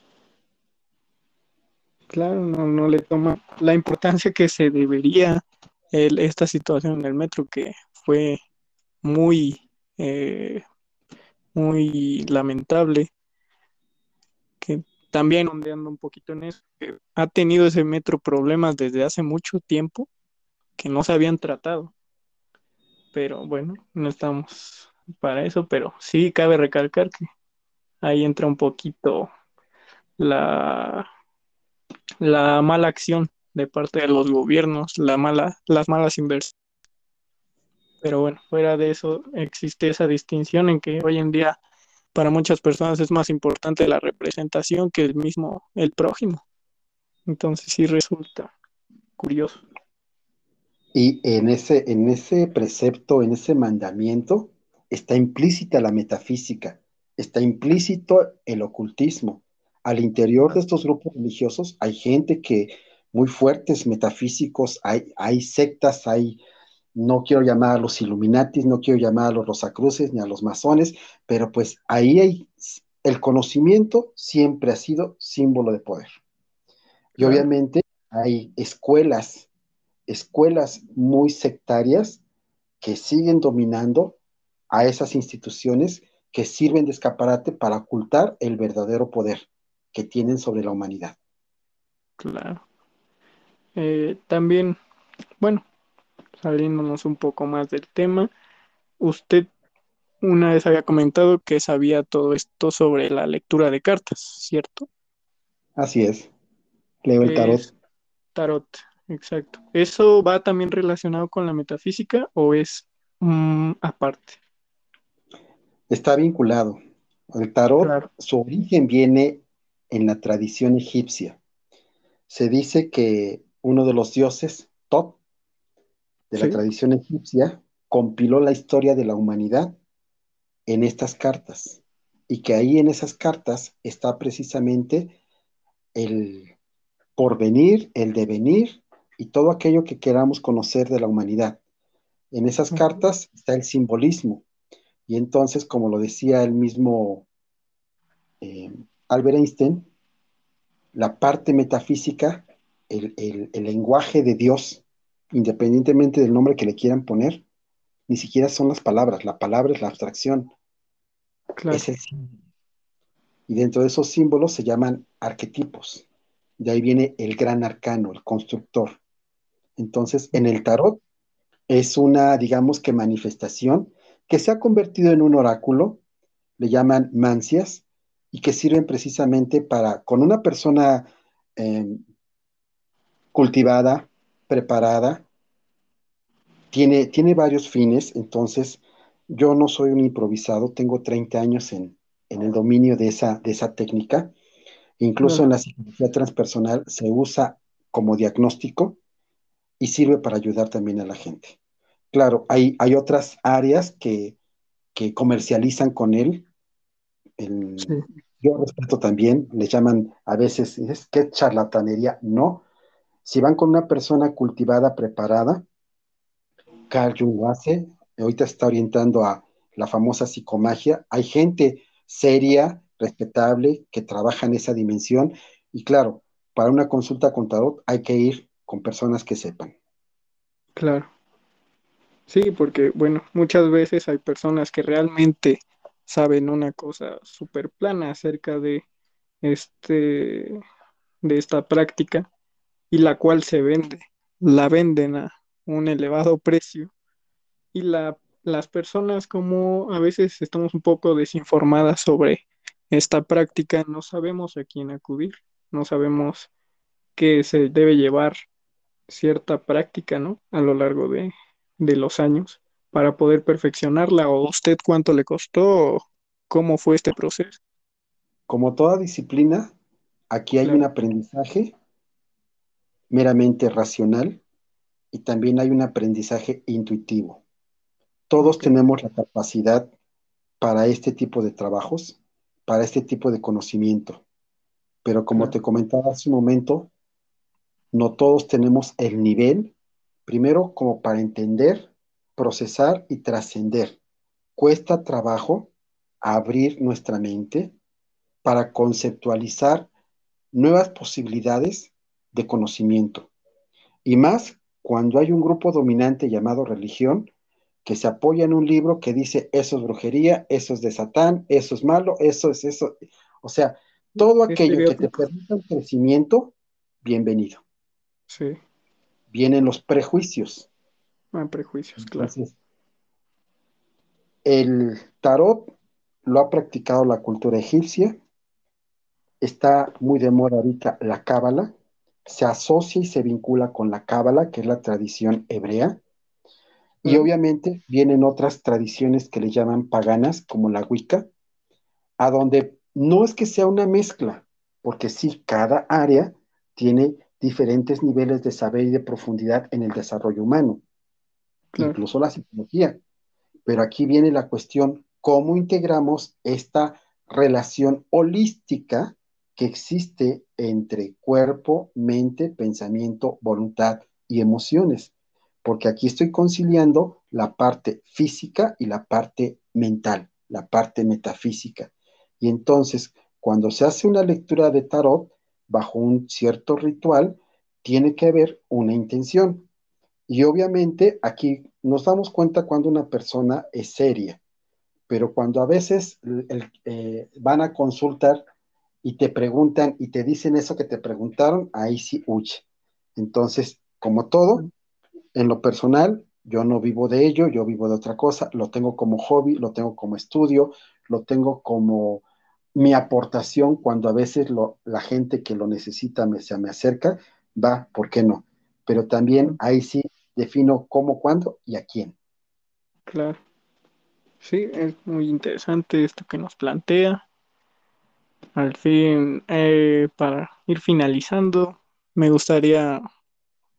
Claro, no, le toma la importancia que se debería esta situación en el metro, que fue muy, eh, muy lamentable, que también ondeando un poquito en eso, que ha tenido ese metro problemas desde hace mucho tiempo que no se habían tratado. Pero bueno, no estamos para eso, pero sí cabe recalcar que ahí entra un poquito la la mala acción de parte de los gobiernos, la mala, las malas inversiones. Pero bueno, fuera de eso existe esa distinción en que hoy en día para muchas personas es más importante la representación que el mismo, el prójimo. Entonces sí resulta curioso. Y en ese, en ese precepto, en ese mandamiento, está implícita la metafísica, está implícito el ocultismo, al interior de estos grupos religiosos hay gente que muy fuertes, metafísicos, hay, hay sectas, hay, no quiero llamar a los Illuminatis, no quiero llamar a los Rosacruces ni a los masones, pero pues ahí hay, el conocimiento siempre ha sido símbolo de poder. Y obviamente hay escuelas, escuelas muy sectarias que siguen dominando a esas instituciones que sirven de escaparate para ocultar el verdadero poder que tienen sobre la humanidad. Claro. Eh, también, bueno, saliéndonos un poco más del tema, usted una vez había comentado que sabía todo esto sobre la lectura de cartas, ¿cierto? Así es. Leo el tarot. tarot, exacto. ¿Eso va también relacionado con la metafísica o es mm, aparte? Está vinculado. El tarot, su origen viene en la tradición egipcia. Se dice que uno de los dioses, Tot, de la tradición egipcia, compiló la historia de la humanidad en estas cartas. Y que ahí en esas cartas está precisamente el porvenir, el devenir y todo aquello que queramos conocer de la humanidad. En esas cartas está el simbolismo. Y entonces, como lo decía el mismo eh, Albert Einstein, la parte metafísica, el, lenguaje de Dios, independientemente del nombre que le quieran poner, ni siquiera son las palabras, la palabra es la abstracción. Es el Y dentro de esos símbolos se llaman arquetipos. De ahí viene el gran arcano, el constructor. Entonces, en el tarot es una, digamos que manifestación que se ha convertido en un oráculo, le llaman mancias, y que sirven precisamente para, con una persona em, cultivada, preparada, tiene, tiene varios fines, entonces yo no soy un improvisado, tengo 30 años en, el dominio de esa, de esa técnica, incluso en la psicología transpersonal se usa como diagnóstico y sirve para ayudar también a la gente. Claro, hay, hay otras áreas que, que comercializan con él, yo respeto también, le llaman a veces, es que charlatanería, no. Si van con una persona cultivada, preparada, Carl Jung lo hace, ahorita está orientando a la famosa psicomagia, hay gente seria, respetable, que trabaja en esa dimensión, y claro, para una consulta con tarot hay que ir con personas que sepan. Claro. Sí, porque bueno, muchas veces hay personas que realmente saben una cosa súper plana acerca de este de esta práctica y la cual se vende, la venden a un elevado precio y la, las personas como a veces estamos un poco desinformadas sobre esta práctica, no sabemos a quién acudir, no sabemos que se debe llevar cierta práctica, ¿no? A lo largo de, de los años para poder perfeccionarla? ¿O usted cuánto le costó? ¿Cómo fue este proceso? Como toda disciplina, aquí hay un aprendizaje meramente racional y también hay un aprendizaje intuitivo. Todos tenemos la capacidad para este tipo de trabajos, para este tipo de conocimiento. Pero como te comentaba hace un momento, no todos tenemos el nivel, primero como para entender procesar y trascender. Cuesta trabajo abrir nuestra mente para conceptualizar nuevas posibilidades de conocimiento. Y más cuando hay un grupo dominante llamado religión que se apoya en un libro que dice eso es brujería, eso es de Satán, eso es malo, eso es eso. O sea, todo aquello que te permita un crecimiento, bienvenido. Sí. Vienen los prejuicios prejuicios, claro. el tarot lo ha practicado la cultura egipcia, está muy de moda ahorita la cábala, se asocia y se vincula con la cábala, que es la tradición hebrea, y obviamente vienen otras tradiciones que le llaman paganas, como la Wicca, a donde no es que sea una mezcla, porque sí, cada área tiene diferentes niveles de saber y de profundidad en el desarrollo humano incluso la psicología. Pero aquí viene la cuestión, ¿cómo integramos esta relación holística que existe entre cuerpo, mente, pensamiento, voluntad y emociones? Porque aquí estoy conciliando la parte física y la parte mental, la parte metafísica. Y entonces, cuando se hace una lectura de tarot bajo un cierto ritual, tiene que haber una intención. Y obviamente aquí nos damos cuenta cuando una persona es seria, pero cuando a veces eh, van a consultar y te preguntan y te dicen eso que te preguntaron, ahí sí huye. Entonces, como todo, en lo personal, yo no vivo de ello, yo vivo de otra cosa, lo tengo como hobby, lo tengo como estudio, lo tengo como mi aportación cuando a veces la gente que lo necesita me, se me acerca, va, ¿por qué no? Pero también ahí sí defino cómo, cuándo y a quién. Claro. Sí, es muy interesante esto que nos plantea. Al fin, eh, para ir finalizando, me gustaría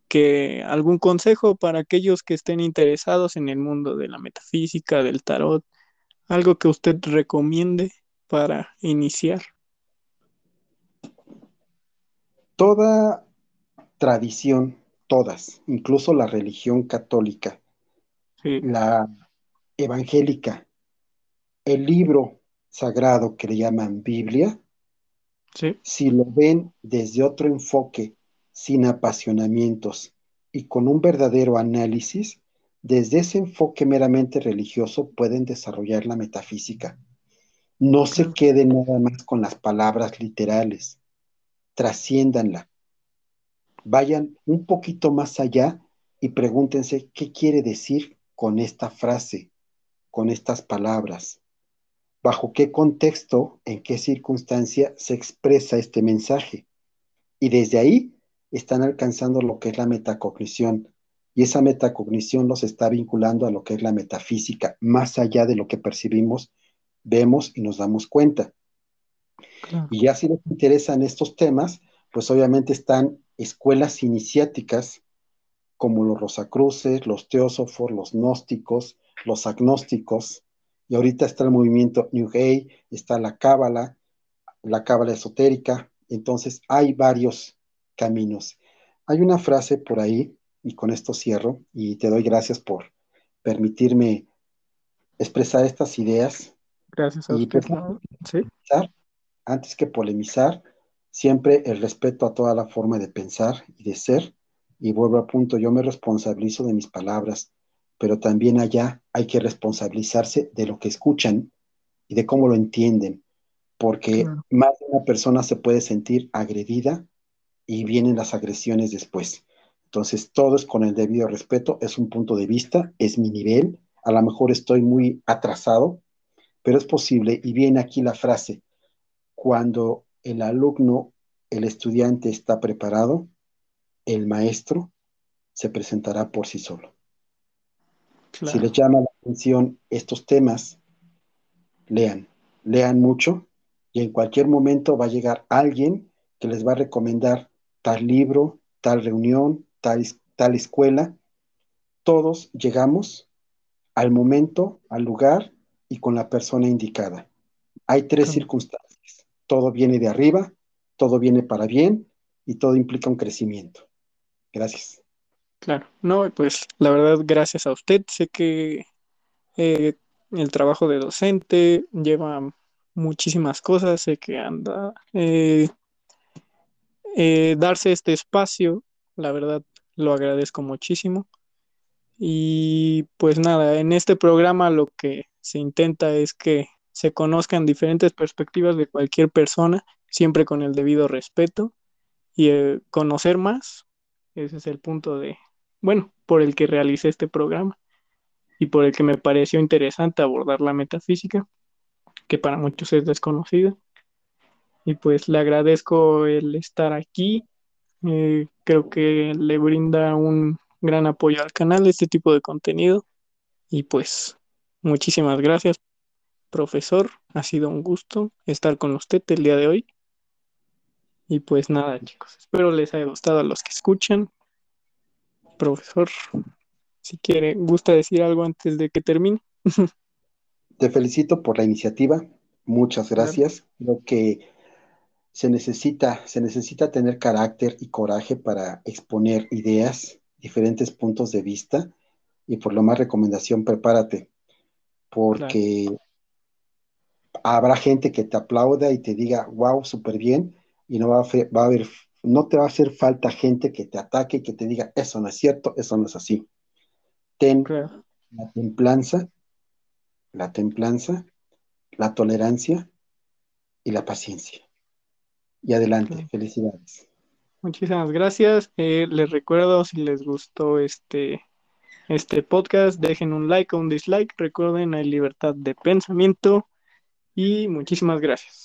que algún consejo para aquellos que estén interesados en el mundo de la metafísica, del tarot, algo que usted recomiende para iniciar. Toda tradición todas, incluso la religión católica, la evangélica, el libro sagrado que le llaman Biblia, si lo ven desde otro enfoque, sin apasionamientos y con un verdadero análisis, desde ese enfoque meramente religioso pueden desarrollar la metafísica. No se queden nada más con las palabras literales, trasciéndanla. Vayan un poquito más allá y pregúntense qué quiere decir con esta frase, con estas palabras, bajo qué contexto, en qué circunstancia se expresa este mensaje. Y desde ahí están alcanzando lo que es la metacognición. Y esa metacognición los está vinculando a lo que es la metafísica, más allá de lo que percibimos, vemos y nos damos cuenta. Y ya si les interesan estos temas, pues obviamente están escuelas iniciáticas como los Rosacruces, los Teósofos, los Gnósticos, los Agnósticos, Y ahorita está el movimiento New Age, está la Cábala, la Cábala esotérica. Entonces hay varios caminos. Hay una frase por ahí, y con esto cierro, y te doy gracias por permitirme expresar estas ideas. Gracias a y usted. ¿Sí? Antes que polemizar, siempre el respeto a toda la forma de pensar y de ser. Y vuelvo al punto, yo me responsabilizo de mis palabras, pero también allá hay que responsabilizarse de lo que escuchan y de cómo lo entienden, porque más de una persona se puede sentir agredida y vienen las agresiones después. Entonces, todo es con el debido respeto, es un punto de vista, es mi nivel, a lo mejor estoy muy atrasado, pero es posible, y viene aquí la frase, cuando el alumno, el estudiante está preparado, el maestro se presentará por sí solo. Si les llama la atención estos temas, lean, lean mucho y en cualquier momento va a llegar alguien que les va a recomendar tal libro, tal reunión, tal, tal escuela. Todos llegamos al momento, al lugar y con la persona indicada. Hay tres circunstancias. Todo viene de arriba, todo viene para bien y todo implica un crecimiento. Gracias. Claro, no, pues la verdad, gracias a usted. Sé que eh, el trabajo de docente lleva muchísimas cosas, sé que anda eh, eh, darse este espacio, la verdad lo agradezco muchísimo. Y pues nada, en este programa lo que se intenta es que se conozcan diferentes perspectivas de cualquier persona, siempre con el debido respeto y conocer más. Ese es el punto de, bueno, por el que realicé este programa y por el que me pareció interesante abordar la metafísica, que para muchos es desconocida. Y pues le agradezco el estar aquí. Eh, creo que le brinda un gran apoyo al canal este tipo de contenido. Y pues muchísimas gracias, profesor. Ha sido un gusto estar con usted el día de hoy. Y pues nada, chicos, espero les haya gustado a los que escuchan profesor, si quiere, gusta decir algo antes de que termine. Te felicito por la iniciativa. Muchas gracias. Creo que se necesita, se necesita tener carácter y coraje para exponer ideas, diferentes puntos de vista. Y por lo más recomendación, prepárate. Porque habrá gente que te aplauda y te diga, wow, súper bien. Y no va a, va a haber no te va a hacer falta gente que te ataque y que te diga, eso no es cierto, eso no es así. Ten la templanza, la templanza, la tolerancia y la paciencia. Y adelante, felicidades. Muchísimas gracias. Eh, les recuerdo si les gustó este, este podcast, dejen un like o un dislike. Recuerden, hay libertad de pensamiento. Y muchísimas gracias.